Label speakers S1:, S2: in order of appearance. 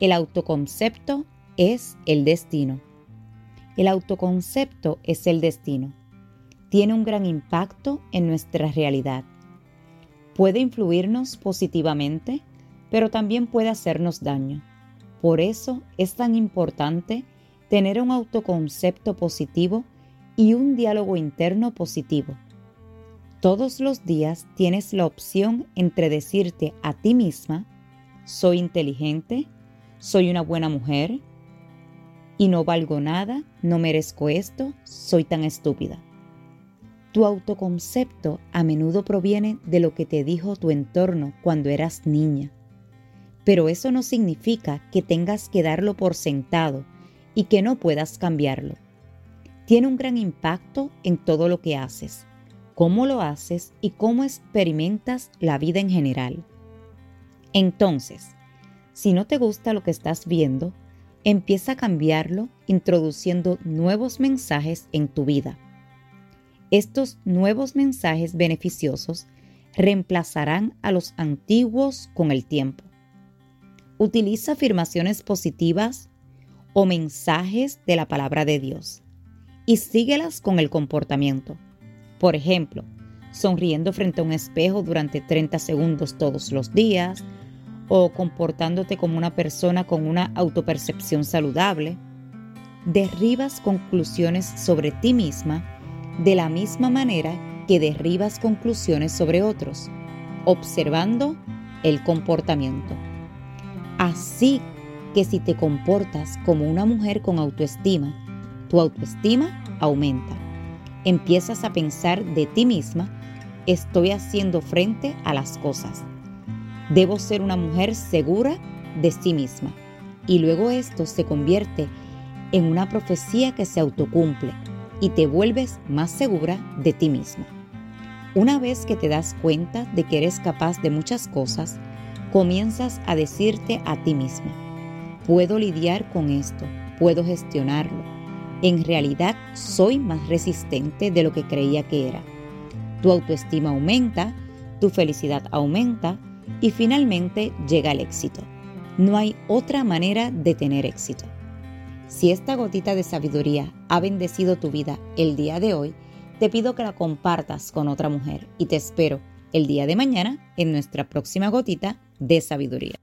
S1: el autoconcepto es el destino. El autoconcepto es el destino. Tiene un gran impacto en nuestra realidad. Puede influirnos positivamente, pero también puede hacernos daño. Por eso es tan importante tener un autoconcepto positivo y un diálogo interno positivo. Todos los días tienes la opción entre decirte a ti misma, soy inteligente, soy una buena mujer y no valgo nada, no merezco esto, soy tan estúpida. Tu autoconcepto a menudo proviene de lo que te dijo tu entorno cuando eras niña. Pero eso no significa que tengas que darlo por sentado y que no puedas cambiarlo. Tiene un gran impacto en todo lo que haces, cómo lo haces y cómo experimentas la vida en general. Entonces, si no te gusta lo que estás viendo, empieza a cambiarlo introduciendo nuevos mensajes en tu vida. Estos nuevos mensajes beneficiosos reemplazarán a los antiguos con el tiempo. Utiliza afirmaciones positivas o mensajes de la palabra de Dios y síguelas con el comportamiento. Por ejemplo, sonriendo frente a un espejo durante 30 segundos todos los días, o comportándote como una persona con una autopercepción saludable, derribas conclusiones sobre ti misma de la misma manera que derribas conclusiones sobre otros, observando el comportamiento. Así que si te comportas como una mujer con autoestima, tu autoestima aumenta. Empiezas a pensar de ti misma, estoy haciendo frente a las cosas Debo ser una mujer segura de sí misma. Y luego esto se convierte en una profecía que se autocumple y te vuelves más segura de ti misma. Una vez que te das cuenta de que eres capaz de muchas cosas, comienzas a decirte a ti misma, puedo lidiar con esto, puedo gestionarlo. En realidad soy más resistente de lo que creía que era. Tu autoestima aumenta, tu felicidad aumenta, y finalmente llega el éxito. No hay otra manera de tener éxito. Si esta gotita de sabiduría ha bendecido tu vida el día de hoy, te pido que la compartas con otra mujer y te espero el día de mañana en nuestra próxima gotita de sabiduría.